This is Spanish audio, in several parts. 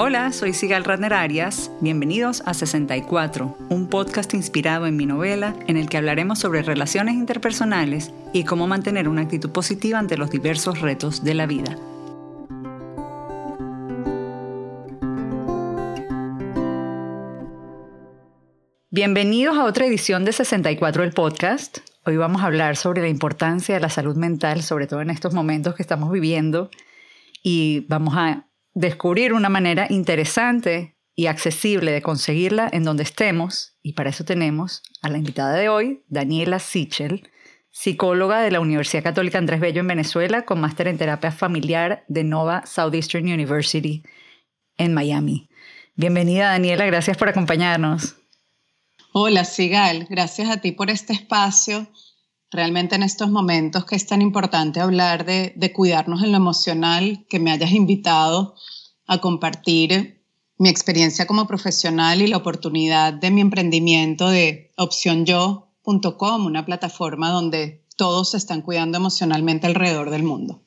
Hola, soy Sigal Radner Arias. Bienvenidos a 64, un podcast inspirado en mi novela en el que hablaremos sobre relaciones interpersonales y cómo mantener una actitud positiva ante los diversos retos de la vida. Bienvenidos a otra edición de 64 el podcast. Hoy vamos a hablar sobre la importancia de la salud mental, sobre todo en estos momentos que estamos viviendo, y vamos a descubrir una manera interesante y accesible de conseguirla en donde estemos, y para eso tenemos a la invitada de hoy, Daniela Sichel, psicóloga de la Universidad Católica Andrés Bello en Venezuela, con máster en terapia familiar de Nova Southeastern University en Miami. Bienvenida Daniela, gracias por acompañarnos. Hola Sigal, gracias a ti por este espacio. Realmente en estos momentos que es tan importante hablar de, de cuidarnos en lo emocional, que me hayas invitado a compartir mi experiencia como profesional y la oportunidad de mi emprendimiento de opcionyo.com, una plataforma donde todos se están cuidando emocionalmente alrededor del mundo.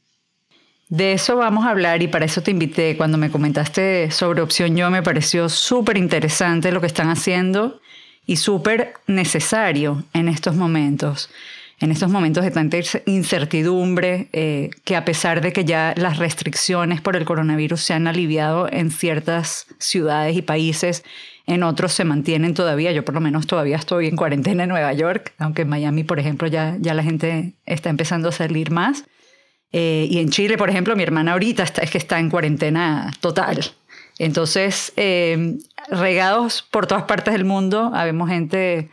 De eso vamos a hablar y para eso te invité. Cuando me comentaste sobre Opción Yo me pareció súper interesante lo que están haciendo y súper necesario en estos momentos en estos momentos de tanta incertidumbre, eh, que a pesar de que ya las restricciones por el coronavirus se han aliviado en ciertas ciudades y países, en otros se mantienen todavía. Yo por lo menos todavía estoy en cuarentena en Nueva York, aunque en Miami, por ejemplo, ya, ya la gente está empezando a salir más. Eh, y en Chile, por ejemplo, mi hermana ahorita está, es que está en cuarentena total. Entonces, eh, regados por todas partes del mundo, habemos gente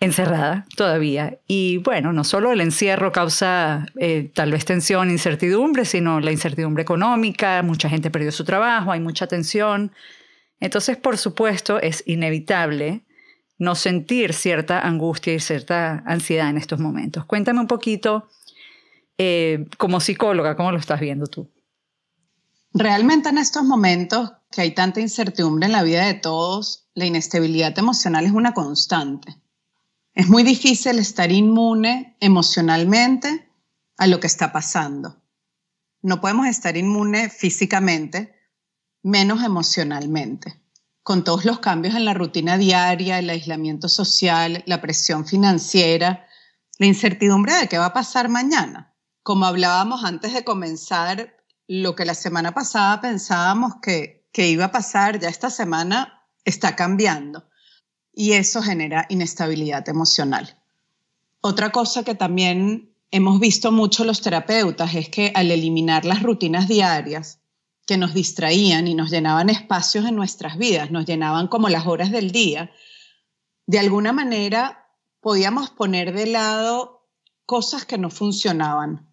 encerrada todavía. Y bueno, no solo el encierro causa eh, tal vez tensión, incertidumbre, sino la incertidumbre económica, mucha gente perdió su trabajo, hay mucha tensión. Entonces, por supuesto, es inevitable no sentir cierta angustia y cierta ansiedad en estos momentos. Cuéntame un poquito, eh, como psicóloga, ¿cómo lo estás viendo tú? Realmente en estos momentos que hay tanta incertidumbre en la vida de todos, la inestabilidad emocional es una constante. Es muy difícil estar inmune emocionalmente a lo que está pasando. No podemos estar inmune físicamente, menos emocionalmente. Con todos los cambios en la rutina diaria, el aislamiento social, la presión financiera, la incertidumbre de qué va a pasar mañana. Como hablábamos antes de comenzar, lo que la semana pasada pensábamos que, que iba a pasar, ya esta semana está cambiando y eso genera inestabilidad emocional. Otra cosa que también hemos visto mucho los terapeutas es que al eliminar las rutinas diarias que nos distraían y nos llenaban espacios en nuestras vidas, nos llenaban como las horas del día, de alguna manera podíamos poner de lado cosas que no funcionaban,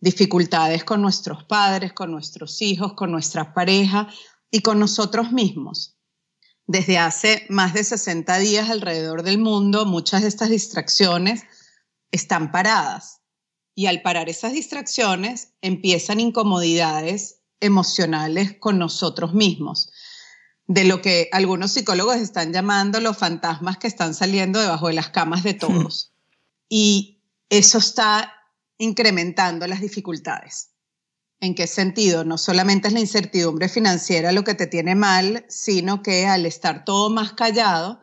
dificultades con nuestros padres, con nuestros hijos, con nuestra pareja y con nosotros mismos. Desde hace más de 60 días alrededor del mundo, muchas de estas distracciones están paradas. Y al parar esas distracciones, empiezan incomodidades emocionales con nosotros mismos, de lo que algunos psicólogos están llamando los fantasmas que están saliendo debajo de las camas de todos. Y eso está incrementando las dificultades. ¿En qué sentido? No solamente es la incertidumbre financiera lo que te tiene mal, sino que al estar todo más callado,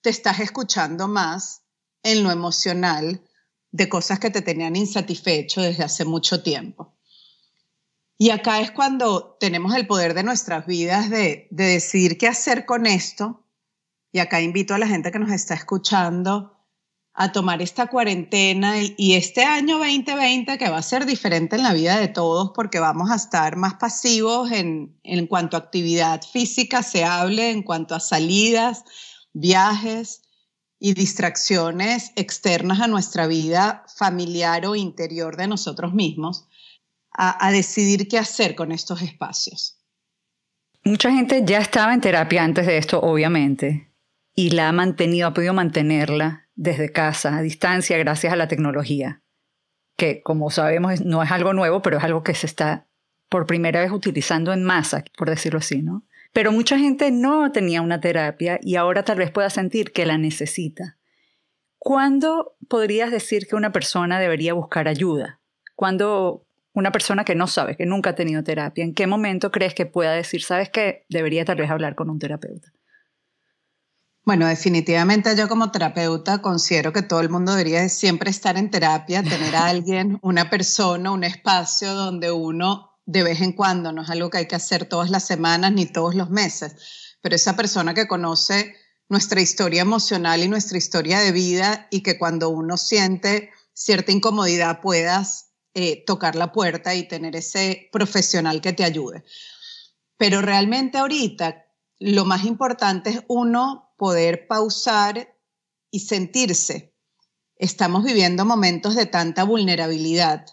te estás escuchando más en lo emocional de cosas que te tenían insatisfecho desde hace mucho tiempo. Y acá es cuando tenemos el poder de nuestras vidas de, de decidir qué hacer con esto. Y acá invito a la gente que nos está escuchando a tomar esta cuarentena y, este año 2020 que va a ser diferente en la vida de todos porque vamos a estar más pasivos en, en cuanto a actividad física se hable, en cuanto a salidas, viajes y distracciones externas a nuestra vida familiar o interior de nosotros mismos, a, a decidir qué hacer con estos espacios. Mucha gente ya estaba en terapia antes de esto, obviamente, y la ha mantenido, ha podido mantenerla desde casa, a distancia, gracias a la tecnología, que como sabemos no es algo nuevo, pero es algo que se está por primera vez utilizando en masa, por decirlo así, ¿no? Pero mucha gente no tenía una terapia y ahora tal vez pueda sentir que la necesita. ¿Cuándo podrías decir que una persona debería buscar ayuda? ¿Cuándo una persona que no sabe, que nunca ha tenido terapia, ¿en qué momento crees que pueda decir, sabes que debería tal vez hablar con un terapeuta? Bueno, definitivamente yo como terapeuta considero que todo el mundo debería siempre estar en terapia, tener a alguien, una persona, un espacio donde uno de vez en cuando, no es algo que hay que hacer todas las semanas ni todos los meses, pero esa persona que conoce nuestra historia emocional y nuestra historia de vida y que cuando uno siente cierta incomodidad puedas eh, tocar la puerta y tener ese profesional que te ayude. Pero realmente ahorita lo más importante es uno poder pausar y sentirse. Estamos viviendo momentos de tanta vulnerabilidad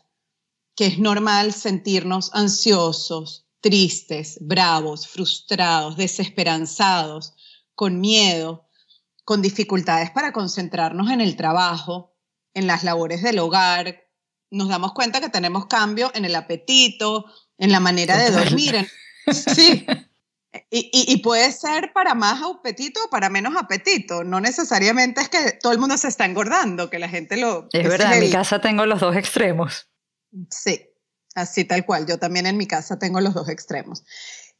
que es normal sentirnos ansiosos, tristes, bravos, frustrados, desesperanzados, con miedo, con dificultades para concentrarnos en el trabajo, en las labores del hogar. Nos damos cuenta que tenemos cambio en el apetito, en la manera de dormir. sí. Y, puede ser para más apetito o para menos apetito. No necesariamente es que todo el mundo se está engordando, que la gente lo... Es verdad, en mi casa tengo los dos extremos. Sí, así tal cual. Yo también en mi casa tengo los dos extremos.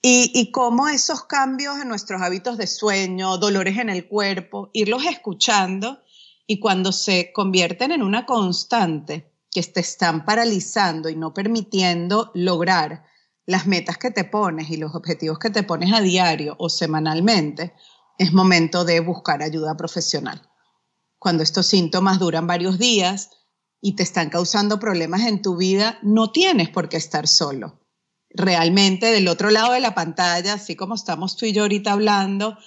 Y, y cómo esos cambios en nuestros hábitos de sueño, dolores en el cuerpo, irlos escuchando y cuando se convierten en una constante que te están paralizando y no permitiendo lograr las metas que te pones y los objetivos que te pones a diario o semanalmente, es momento de buscar ayuda profesional. Cuando estos síntomas duran varios días y te están causando problemas en tu vida, no tienes por qué estar solo. Realmente del otro lado de la pantalla, así como estamos tú y yo ahorita hablando,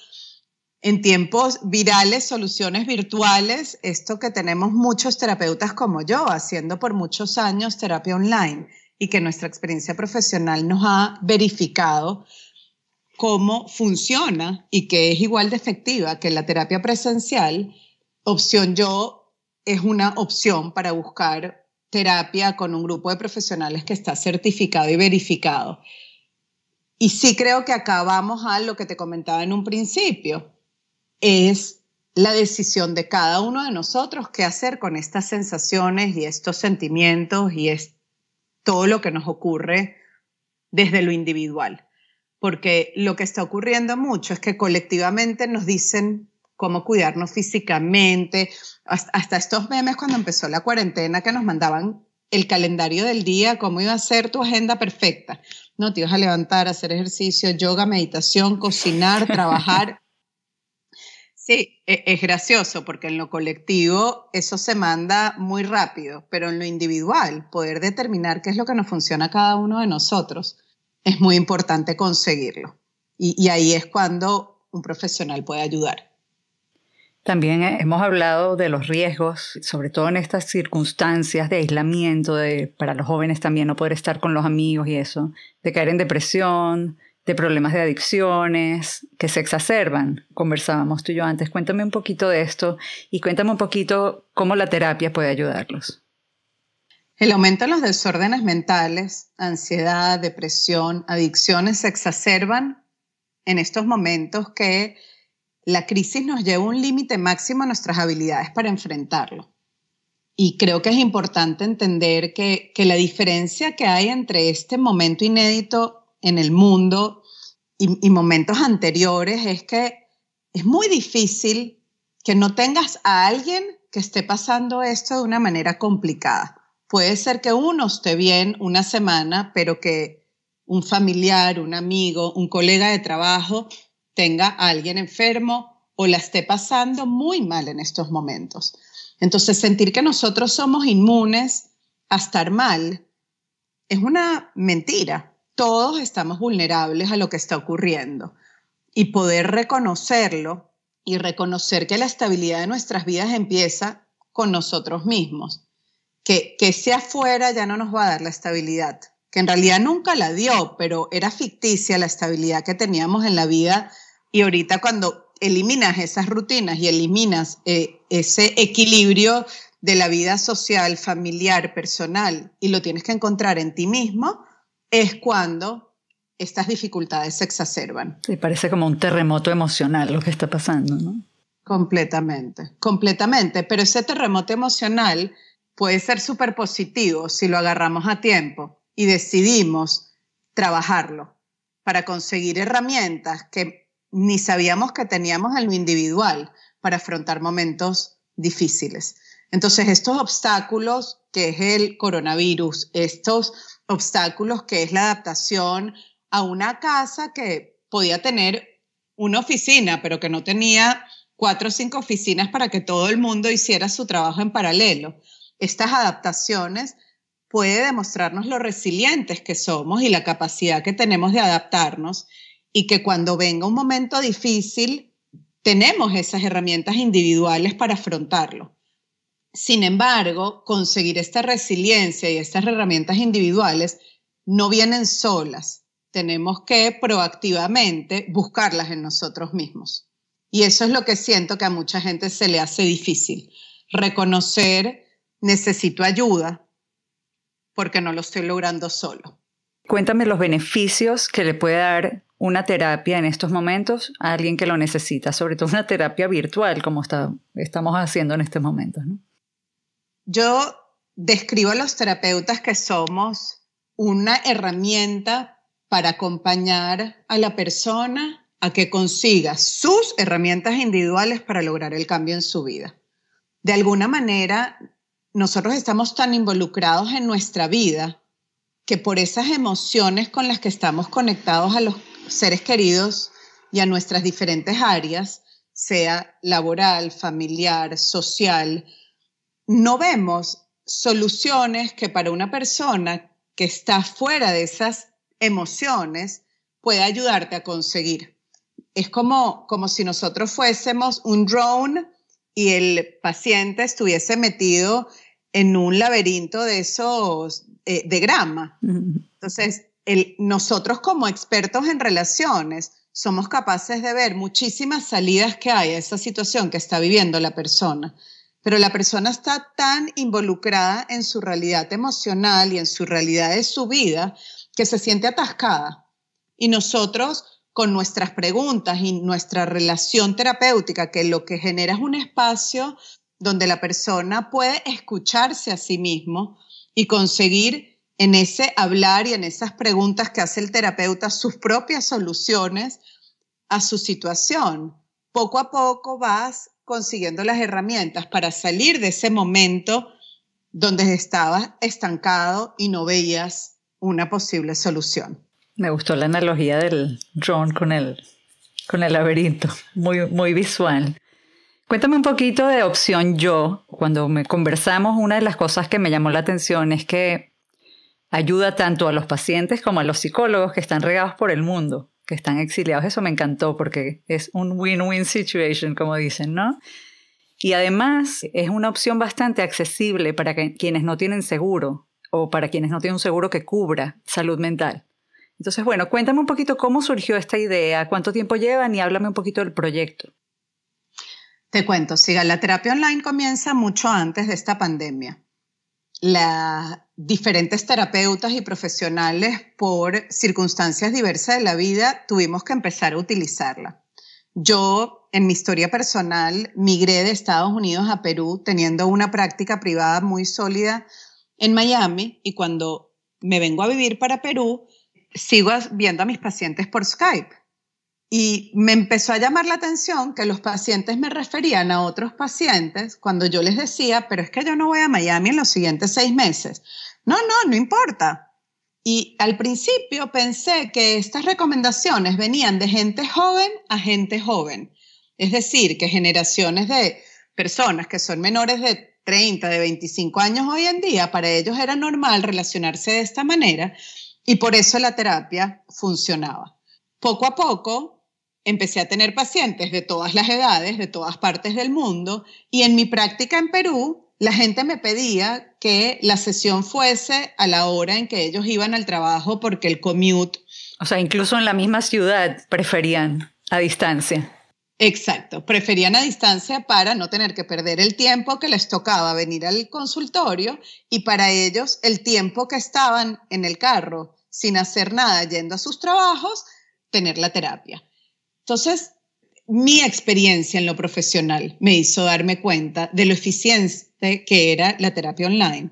en tiempos virales, soluciones virtuales, esto que tenemos muchos terapeutas como yo, haciendo por muchos años terapia online y que nuestra experiencia profesional nos ha verificado cómo funciona y que es igual de efectiva que la terapia presencial, opción yo es una opción para buscar terapia con un grupo de profesionales que está certificado y verificado. Y sí creo que acá vamos a lo que te comentaba en un principio, es la decisión de cada uno de nosotros qué hacer con estas sensaciones y estos sentimientos y es todo lo que nos ocurre desde lo individual. Porque lo que está ocurriendo mucho es que colectivamente nos dicen cómo cuidarnos físicamente, hasta estos memes cuando empezó la cuarentena que nos mandaban el calendario del día, cómo iba a ser tu agenda perfecta. No, te ibas a levantar, hacer ejercicio, yoga, meditación, cocinar, trabajar. Sí, e, es gracioso porque en lo colectivo eso se manda muy rápido, pero en lo individual, poder determinar qué es lo que nos funciona a cada uno de nosotros, es muy importante conseguirlo. Y, ahí es cuando un profesional puede ayudar. También hemos hablado de los riesgos, sobre todo en estas circunstancias de aislamiento, de, para los jóvenes también no poder estar con los amigos y eso, de caer en depresión, de problemas de adicciones que se exacerban. Conversábamos tú y yo antes. Cuéntame un poquito de esto y cuéntame un poquito cómo la terapia puede ayudarlos. El aumento en los desórdenes mentales, ansiedad, depresión, adicciones se exacerban en estos momentos que la crisis nos lleva a un límite máximo a nuestras habilidades para enfrentarlo. Y creo que es importante entender que, que la diferencia que hay entre este momento inédito en el mundo y, momentos anteriores es que es muy difícil que no tengas a alguien que esté pasando esto de una manera complicada. Puede ser que uno esté bien una semana, pero que un familiar, un amigo, un colega de trabajo tenga a alguien enfermo o la esté pasando muy mal en estos momentos. Entonces, sentir que nosotros somos inmunes a estar mal es una mentira todos estamos vulnerables a lo que está ocurriendo. Y poder reconocerlo y reconocer que la estabilidad de nuestras vidas empieza con nosotros mismos, que, que sea afuera ya no nos va a dar la estabilidad, que en realidad nunca la dio, pero era ficticia la estabilidad que teníamos en la vida. Y ahorita cuando eliminas esas rutinas y eliminas eh, ese equilibrio de la vida social, familiar, personal y lo tienes que encontrar en ti mismo, es cuando estas dificultades se exacerban. Sí, parece como un terremoto emocional lo que está pasando, ¿no? Completamente, completamente. Pero ese terremoto emocional puede ser súper positivo si lo agarramos a tiempo y decidimos trabajarlo para conseguir herramientas que ni sabíamos que teníamos en lo individual para afrontar momentos difíciles. Entonces, estos obstáculos que es el coronavirus, estos obstáculos que es la adaptación a una casa que podía tener una oficina, pero que no tenía cuatro o cinco oficinas para que todo el mundo hiciera su trabajo en paralelo. Estas adaptaciones puede demostrarnos lo resilientes que somos y la capacidad que tenemos de adaptarnos y que cuando venga un momento difícil tenemos esas herramientas individuales para afrontarlo. Sin embargo, conseguir esta resiliencia y estas herramientas individuales no vienen solas. Tenemos que proactivamente buscarlas en nosotros mismos. Y eso es lo que siento que a mucha gente se le hace difícil. Reconocer, necesito ayuda porque no lo estoy logrando solo. Cuéntame los beneficios que le puede dar una terapia en estos momentos a alguien que lo necesita, sobre todo una terapia virtual como estamos haciendo en estos momentos. Yo describo a los terapeutas que somos una herramienta para acompañar a la persona a que consiga sus herramientas individuales para lograr el cambio en su vida. De alguna manera, nosotros estamos tan involucrados en nuestra vida que por esas emociones con las que estamos conectados a los seres queridos y a nuestras diferentes áreas, sea laboral, familiar, social, no vemos soluciones que para una persona que está fuera de esas emociones pueda ayudarte a conseguir. Es como, como si nosotros fuésemos un drone y el paciente estuviese metido en un laberinto de esos, eh, de grama. Entonces, el, nosotros como expertos en relaciones somos capaces de ver muchísimas salidas que hay a esa situación que está viviendo la persona pero la persona está tan involucrada en su realidad emocional y en su realidad de su vida que se siente atascada. Y nosotros, con nuestras preguntas y nuestra relación terapéutica, que lo que genera es un espacio donde la persona puede escucharse a sí mismo y conseguir en ese hablar y en esas preguntas que hace el terapeuta sus propias soluciones a su situación. Poco a poco vas consiguiendo las herramientas para salir de ese momento donde estabas estancado y no veías una posible solución. Me gustó la analogía del drone con el, con el laberinto, muy, muy visual. Cuéntame un poquito de opción yo. Cuando me conversamos, una de las cosas que me llamó la atención es que ayuda tanto a los pacientes como a los psicólogos que están regados por el mundo que están exiliados. Eso me encantó porque es un win-win situation, como dicen, ¿no? Y además es una opción bastante accesible para quienes no tienen seguro o para quienes no tienen un seguro que cubra salud mental. Entonces, bueno, cuéntame un poquito cómo surgió esta idea, cuánto tiempo llevan y háblame un poquito del proyecto. Te cuento, siga, la terapia online comienza mucho antes de esta pandemia las diferentes terapeutas y profesionales por circunstancias diversas de la vida tuvimos que empezar a utilizarla. Yo, en mi historia personal, migré de Estados Unidos a Perú teniendo una práctica privada muy sólida en Miami y cuando me vengo a vivir para Perú, sigo viendo a mis pacientes por Skype. Y me empezó a llamar la atención que los pacientes me referían a otros pacientes cuando yo les decía, pero es que yo no voy a Miami en los siguientes seis meses. No, no, no importa. Y al principio pensé que estas recomendaciones venían de gente joven a gente joven. Es decir, que generaciones de personas que son menores de 30, de 25 años hoy en día, para ellos era normal relacionarse de esta manera y por eso la terapia funcionaba. Poco a poco empecé a tener pacientes de todas las edades, de todas partes del mundo, y en mi práctica en Perú, la gente me pedía que la sesión fuese a la hora en que ellos iban al trabajo porque el commute... O sea, incluso en la misma ciudad preferían a distancia. Exacto, preferían a distancia para no tener que perder el tiempo que les tocaba venir al consultorio y para ellos el tiempo que estaban en el carro sin hacer nada yendo a sus trabajos, tener la terapia. Entonces, mi experiencia en lo profesional me hizo darme cuenta de lo eficiente que era la terapia online.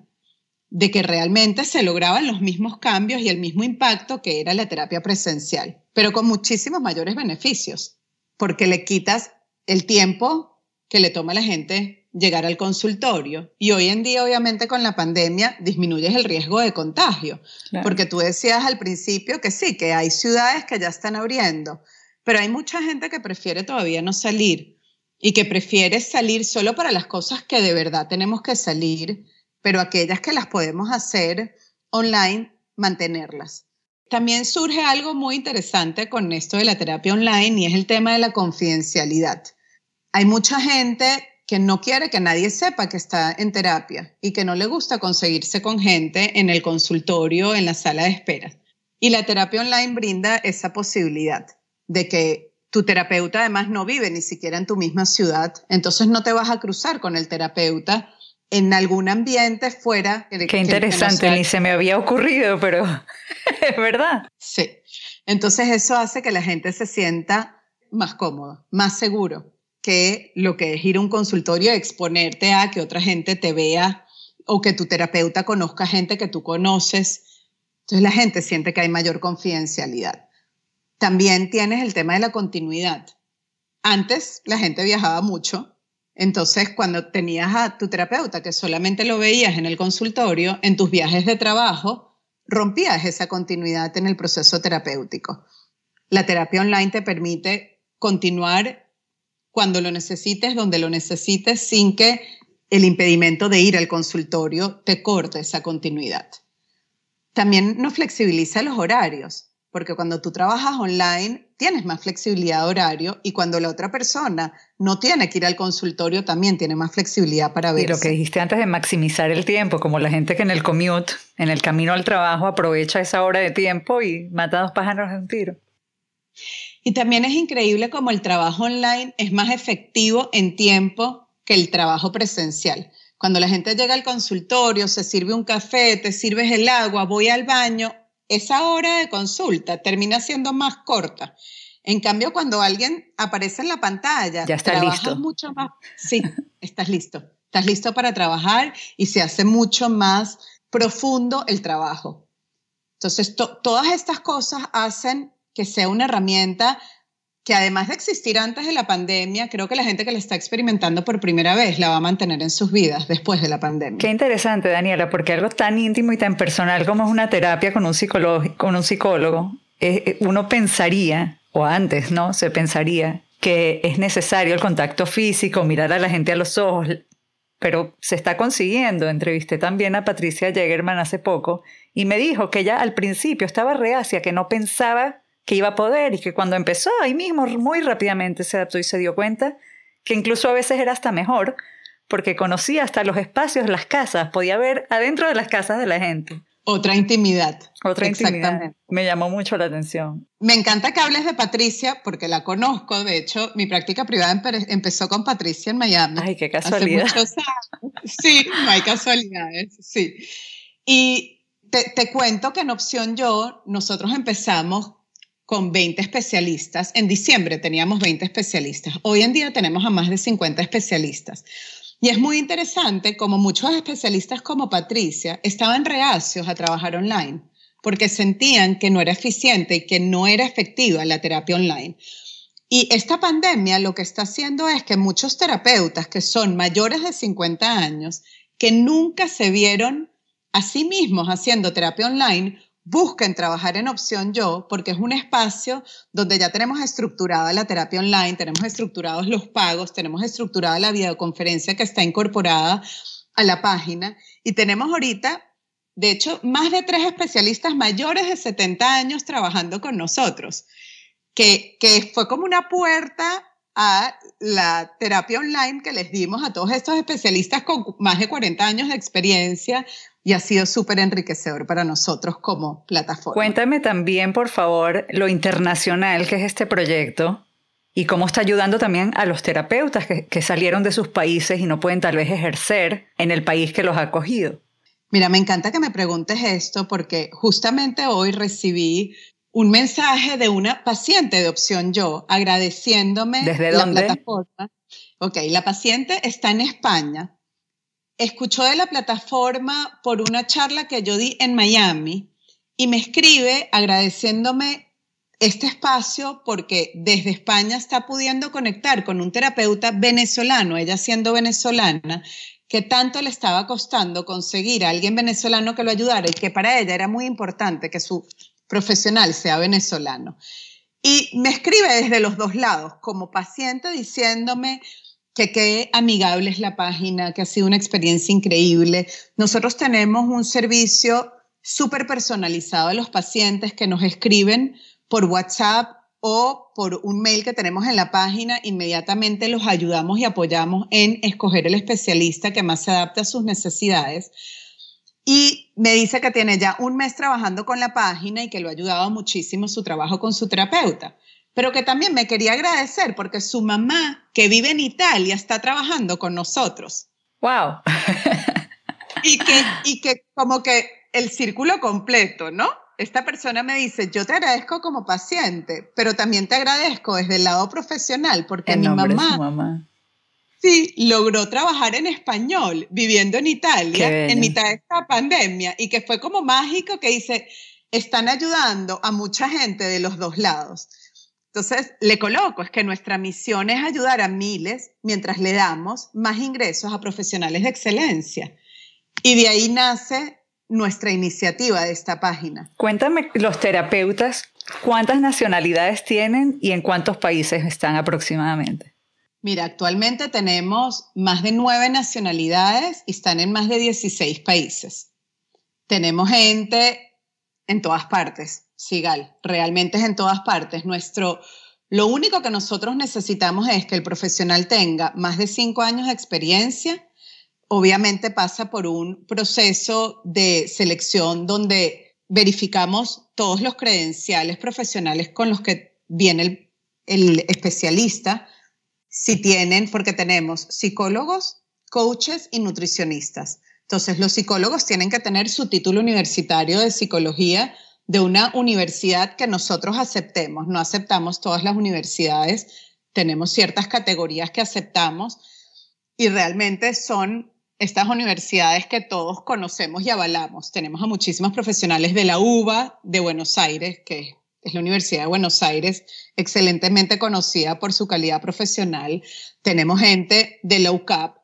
de que realmente se lograban los mismos cambios y el mismo impacto que era la terapia presencial, pero con muchísimos mayores beneficios, porque le quitas el tiempo que le toma a la gente llegar al consultorio. Y hoy en día, obviamente, con la pandemia, disminuyes el riesgo de contagio, porque tú decías al principio que sí, que hay ciudades que ya están abriendo, pero hay mucha gente que prefiere todavía no salir y que prefiere salir solo para las cosas que de verdad tenemos que salir pero aquellas que las podemos hacer online, mantenerlas. También surge algo muy interesante con esto de la terapia online y es el tema de la confidencialidad. Hay mucha gente que no quiere que nadie sepa que está en terapia y que no le gusta conseguirse con gente en el consultorio, en la sala de espera. Y la terapia online brinda esa posibilidad de que tu terapeuta además no vive ni siquiera en tu misma ciudad, entonces no te vas a cruzar con el terapeuta en algún ambiente fuera. Qué interesante, ni se me había ocurrido, pero es verdad. Sí. Entonces eso hace que la gente se sienta más cómodo, más seguro que lo que es ir a un consultorio y exponerte a que otra gente te vea o que tu terapeuta conozca gente que tú conoces. Entonces la gente siente que hay mayor confidencialidad. También tienes el tema de la continuidad. Antes la gente viajaba mucho entonces, cuando tenías a tu terapeuta que solamente lo veías en el consultorio, en tus viajes de trabajo, rompías esa continuidad en el proceso terapéutico. La terapia online te permite continuar cuando lo necesites, donde lo necesites, sin que el impedimento de ir al consultorio te corte esa continuidad. También nos flexibiliza los horarios porque cuando tú trabajas online tienes más flexibilidad de horario y cuando la otra persona no tiene que ir al consultorio también tiene más flexibilidad para ver. Y lo que dijiste antes de maximizar el tiempo, como la gente que en el commute, en el camino al trabajo, aprovecha esa hora de tiempo y mata dos pájaros de un tiro. Y también es increíble como el trabajo online es más efectivo en tiempo que el trabajo presencial. Cuando la gente llega al consultorio, se sirve un café, te sirves el agua, voy al baño, esa hora de consulta termina siendo más corta. En cambio, cuando alguien aparece en la pantalla, ya está listo. mucho más. Sí, estás listo. Estás listo para trabajar y se hace mucho más profundo el trabajo. Entonces, todas estas cosas hacen que sea una herramienta que además de existir antes de la pandemia, creo que la gente que la está experimentando por primera vez la va a mantener en sus vidas después de la pandemia. Qué interesante, Daniela, porque algo tan íntimo y tan personal como es una terapia con un, con un psicólogo, eh, eh, uno pensaría, o antes, ¿no? Se pensaría que es necesario el contacto físico, mirar a la gente a los ojos, pero se está consiguiendo. Entrevisté también a Patricia Jägerman hace poco y me dijo que ella al principio estaba reacia, que no pensaba que iba a poder y que cuando empezó ahí mismo muy rápidamente se adaptó y se dio cuenta que incluso a veces era hasta mejor porque conocía hasta los espacios, las casas, podía ver adentro de las casas de la gente. Otra intimidad. Otra intimidad. Me llamó mucho la atención. Me encanta que hables de Patricia porque la conozco. De hecho, mi práctica privada empezó con Patricia en Miami. Ay, qué casualidad. Sí, no hay casualidades, sí. Y te, te cuento que en Opción Yo nosotros empezamos con 20 especialistas. En diciembre teníamos 20 especialistas. Hoy en día tenemos a más de 50 especialistas. Y es muy interesante como muchos especialistas como Patricia estaban reacios a trabajar online porque sentían que no era eficiente y que no era efectiva la terapia online. Y esta pandemia lo que está haciendo es que muchos terapeutas que son mayores de 50 años, que nunca se vieron a sí mismos haciendo terapia online, busquen trabajar en Opción Yo porque es un espacio donde ya tenemos estructurada la terapia online, tenemos estructurados los pagos, tenemos estructurada la videoconferencia que está incorporada a la página y tenemos ahorita, de hecho, más de tres especialistas mayores de 70 años trabajando con nosotros, que, que fue como una puerta a la terapia online que les dimos a todos estos especialistas con más de 40 años de experiencia, y ha sido súper enriquecedor para nosotros como plataforma. Cuéntame también, por favor, lo internacional que es este proyecto y cómo está ayudando también a los terapeutas que, que salieron de sus países y no pueden tal vez ejercer en el país que los ha acogido. Mira, me encanta que me preguntes esto porque justamente hoy recibí un mensaje de una paciente de Opción Yo agradeciéndome ¿Desde la plataforma. Ok, la paciente está en España escuchó de la plataforma por una charla que yo di en Miami y me escribe agradeciéndome este espacio porque desde España está pudiendo conectar con un terapeuta venezolano, ella siendo venezolana, que tanto le estaba costando conseguir a alguien venezolano que lo ayudara y que para ella era muy importante que su profesional sea venezolano. Y me escribe desde los dos lados, como paciente, diciéndome que qué amigable es la página, que ha sido una experiencia increíble. Nosotros tenemos un servicio súper personalizado a los pacientes que nos escriben por WhatsApp o por un mail que tenemos en la página, inmediatamente los ayudamos y apoyamos en escoger el especialista que más se adapte a sus necesidades. Y me dice que tiene ya un mes trabajando con la página y que lo ha ayudado muchísimo su trabajo con su terapeuta. Pero que también me quería agradecer porque su mamá, que vive en Italia, está trabajando con nosotros. ¡Wow! y, que, y que como que el círculo completo, ¿no? esta persona me dice, yo te agradezco como paciente, pero también te agradezco desde el lado profesional, porque mi mamá, mamá, sí logró trabajar en español, viviendo en Italia, en mitad de esta pandemia, y que fue como mágico que dice, están ayudando a mucha gente de los dos lados. Entonces, le coloco, es que nuestra misión es ayudar a miles mientras le damos más ingresos a profesionales de excelencia. Y de ahí nace nuestra iniciativa de esta página. Cuéntame, los terapeutas, ¿cuántas nacionalidades tienen y en cuántos países están aproximadamente? Mira, actualmente tenemos más de nueve nacionalidades y están en más de 16 países. Tenemos gente en todas partes, Sigal, realmente es en todas partes. Nuestro, lo único que nosotros necesitamos es que el profesional tenga más de cinco años de experiencia obviamente pasa por un proceso de selección donde verificamos todos los credenciales profesionales con los que viene el, especialista, si tienen, porque tenemos psicólogos, coaches y nutricionistas. Entonces, los psicólogos tienen que tener su título universitario de psicología de una universidad que nosotros aceptemos. No aceptamos todas las universidades, tenemos ciertas categorías que aceptamos y realmente son estas universidades que todos conocemos y avalamos. Tenemos a muchísimos profesionales de la UBA de Buenos Aires, que es la Universidad de Buenos Aires, excelentemente conocida por su calidad profesional. Tenemos gente de la UCAP,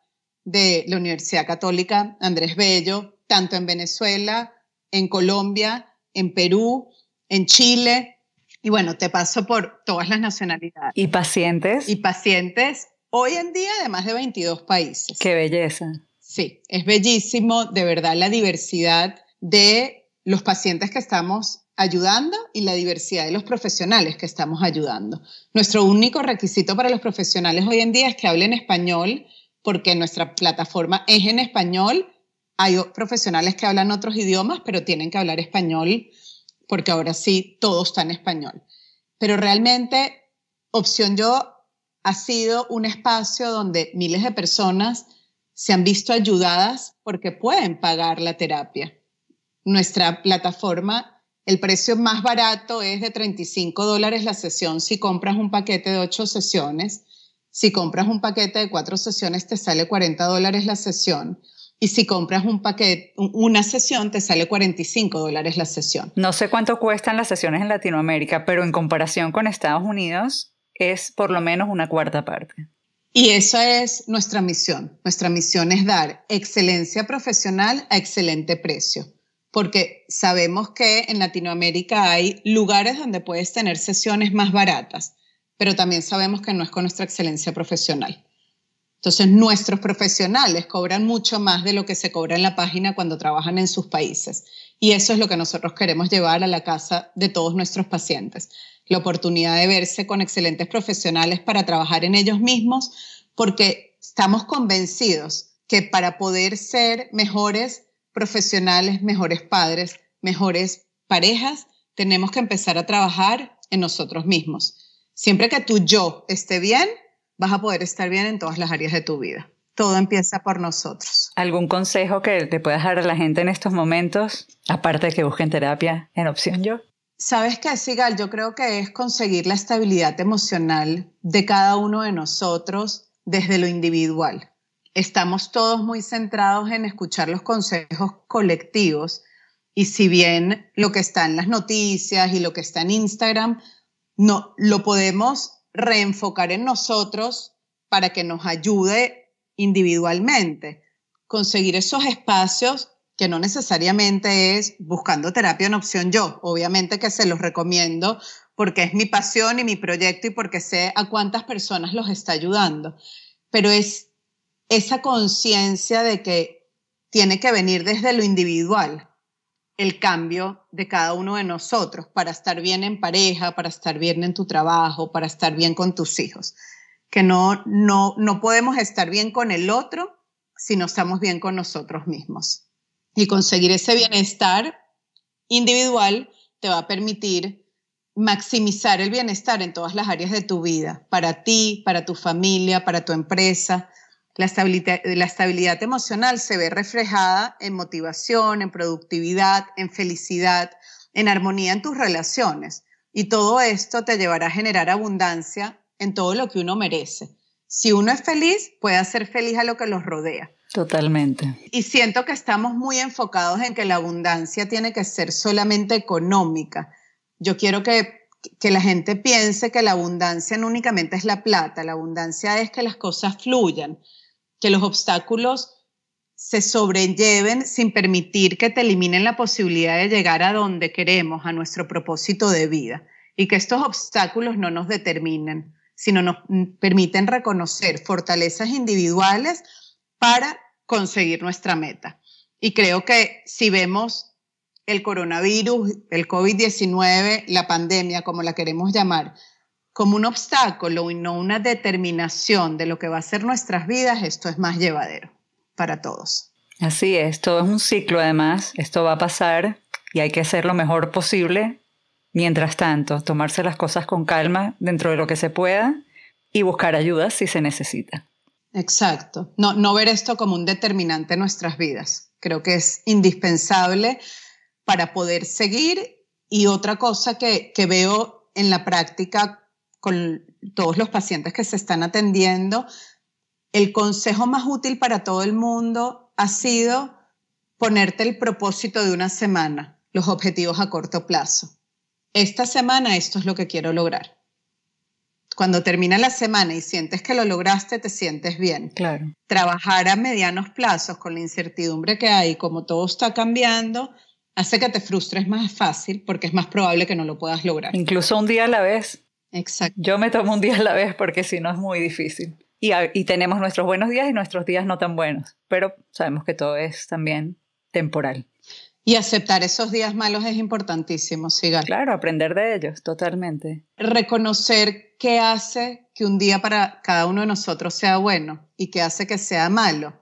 de la Universidad Católica Andrés Bello, tanto en Venezuela, en Colombia, en Perú, en Chile. Y bueno, te paso por todas las nacionalidades. ¿Y pacientes? Y pacientes hoy en día de más de 22 países. Qué belleza. Sí, es bellísimo, de verdad, la diversidad de los pacientes que estamos ayudando y la diversidad de los profesionales que estamos ayudando. Nuestro único requisito para los profesionales hoy en día es que hablen español, porque nuestra plataforma es en español. Hay profesionales que hablan otros idiomas, pero tienen que hablar español, porque ahora sí todo está en español. Pero realmente, Opción Yo ha sido un espacio donde miles de personas se han visto ayudadas porque pueden pagar la terapia. Nuestra plataforma, el precio más barato es de 35 dólares la sesión si compras un paquete de 8 sesiones. Si compras un paquete de 4 sesiones te sale 40 dólares la sesión. Y si compras un paquete, una sesión, te sale 45 dólares la sesión. No sé cuánto cuestan las sesiones en Latinoamérica, pero en comparación con Estados Unidos es por lo menos una cuarta parte. Y esa es nuestra misión. Nuestra misión es dar excelencia profesional a excelente precio, porque sabemos que en Latinoamérica hay lugares donde puedes tener sesiones más baratas, pero también sabemos que no es con nuestra excelencia profesional. Entonces, nuestros profesionales cobran mucho más de lo que se cobra en la página cuando trabajan en sus países. Y eso es lo que nosotros queremos llevar a la casa de todos nuestros pacientes la oportunidad de verse con excelentes profesionales para trabajar en ellos mismos, porque estamos convencidos que para poder ser mejores profesionales, mejores padres, mejores parejas, tenemos que empezar a trabajar en nosotros mismos. Siempre que tu yo esté bien, vas a poder estar bien en todas las áreas de tu vida. Todo empieza por nosotros. ¿Algún consejo que te puedas dar a la gente en estos momentos, aparte de que busquen terapia en opción yo? Sabes qué, Sigal, yo creo que es conseguir la estabilidad emocional de cada uno de nosotros desde lo individual. Estamos todos muy centrados en escuchar los consejos colectivos y si bien lo que está en las noticias y lo que está en Instagram, no lo podemos reenfocar en nosotros para que nos ayude individualmente. Conseguir esos espacios que no necesariamente es buscando terapia en opción yo, obviamente que se los recomiendo porque es mi pasión y mi proyecto y porque sé a cuántas personas los está ayudando, pero es esa conciencia de que tiene que venir desde lo individual, el cambio de cada uno de nosotros para estar bien en pareja, para estar bien en tu trabajo, para estar bien con tus hijos. Que no, no, no podemos estar bien con el otro si no estamos bien con nosotros mismos. Y conseguir ese bienestar individual te va a permitir maximizar el bienestar en todas las áreas de tu vida, para ti, para tu familia, para tu empresa, la estabilidad, emocional se ve reflejada en motivación, en productividad, en felicidad, en armonía en tus relaciones. Y todo esto te llevará a generar abundancia en todo lo que uno merece. Si uno es feliz, puede hacer feliz a lo que los rodea. Totalmente. Y siento que estamos muy enfocados en que la abundancia tiene que ser solamente económica. Yo quiero que que la gente piense que la abundancia no únicamente es la plata, la abundancia es que las cosas fluyan, que los obstáculos se sobrelleven sin permitir que te eliminen la posibilidad de llegar a donde queremos, a nuestro propósito de vida, y que estos obstáculos no nos determinen, sino nos permiten reconocer fortalezas individuales para conseguir nuestra meta. Y creo que si vemos el coronavirus, el COVID-19, la pandemia, como la queremos llamar, como un obstáculo y no una determinación de lo que va a ser nuestras vidas, esto es más llevadero para todos. Así es, todo es un ciclo además, esto va a pasar y hay que hacer lo mejor posible. Mientras tanto, tomarse las cosas con calma dentro de lo que se pueda y buscar ayuda si se necesita. Exacto, no, no ver esto como un determinante en nuestras vidas. Creo que es indispensable para poder seguir y otra cosa que, que veo en la práctica con todos los pacientes que se están atendiendo, el consejo más útil para todo el mundo ha sido ponerte el propósito de una semana, los objetivos a corto plazo. Esta semana esto es lo que quiero lograr. Cuando termina la semana y sientes que lo lograste, te sientes bien. Claro. Trabajar a medianos plazos con la incertidumbre que hay, como todo está cambiando, hace que te frustres más fácil porque es más probable que no lo puedas lograr. Incluso un día a la vez. Exacto. Yo me tomo un día a la vez porque si no es muy difícil. Y, y, tenemos nuestros buenos días y nuestros días no tan buenos, pero sabemos que todo es también temporal. Y aceptar esos días malos es importantísimo, Sigal. Claro, aprender de ellos, totalmente. Reconocer qué hace que un día para cada uno de nosotros sea bueno y qué hace que sea malo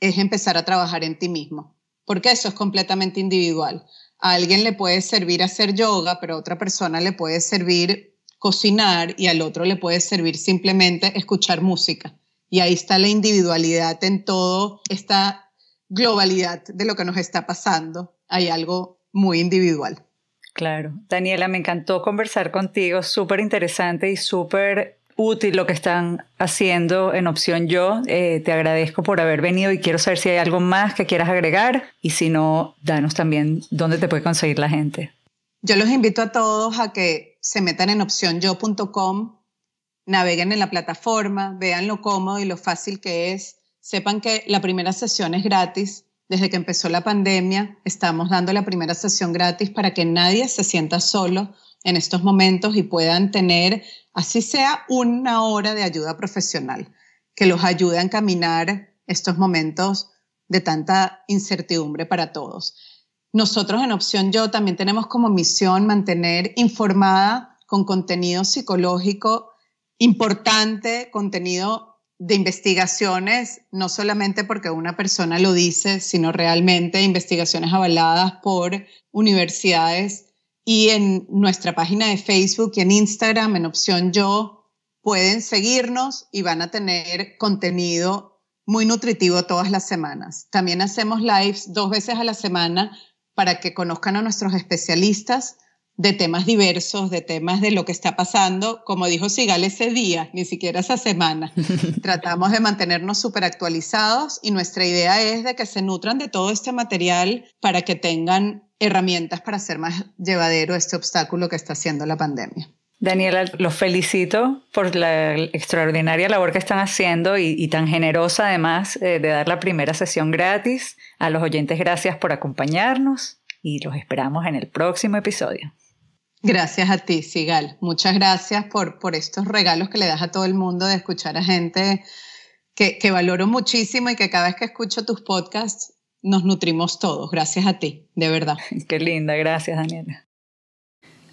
es empezar a trabajar en ti mismo, porque eso es completamente individual. A alguien le puede servir hacer yoga, pero a otra persona le puede servir cocinar y al otro le puede servir simplemente escuchar música. Y ahí está la individualidad en todo esta globalidad de lo que nos está pasando. Hay algo muy individual. Claro. Daniela, me encantó conversar contigo, súper interesante y súper útil lo que están haciendo en Opción Yo. Eh, te agradezco por haber venido y quiero saber si hay algo más que quieras agregar y si no, danos también dónde te puede conseguir la gente. Yo los invito a todos a que se metan en opcionyo.com, naveguen en la plataforma, vean lo cómodo y lo fácil que es. Sepan que la primera sesión es gratis. Desde que empezó la pandemia, estamos dando la primera sesión gratis para que nadie se sienta solo en estos momentos y puedan tener, así sea, una hora de ayuda profesional que los ayude a encaminar estos momentos de tanta incertidumbre para todos. Nosotros en Opción Yo también tenemos como misión mantener informada con contenido psicológico importante, contenido de investigaciones, no solamente porque una persona lo dice, sino realmente investigaciones avaladas por universidades y en nuestra página de Facebook y en Instagram, en opción yo, pueden seguirnos y van a tener contenido muy nutritivo todas las semanas. También hacemos lives dos veces a la semana para que conozcan a nuestros especialistas de temas diversos, de temas de lo que está pasando, como dijo Sigal ese día, ni siquiera esa semana. Tratamos de mantenernos súper actualizados y nuestra idea es de que se nutran de todo este material para que tengan herramientas para hacer más llevadero este obstáculo que está haciendo la pandemia. Daniela, los felicito por la extraordinaria labor que están haciendo y, tan generosa además eh, de dar la primera sesión gratis. A los oyentes, gracias por acompañarnos y los esperamos en el próximo episodio. Gracias a ti, Sigal. Muchas gracias por, por estos regalos que le das a todo el mundo de escuchar a gente que, que valoro muchísimo y que cada vez que escucho tus podcasts nos nutrimos todos. Gracias a ti, de verdad. Qué linda, gracias, Daniela.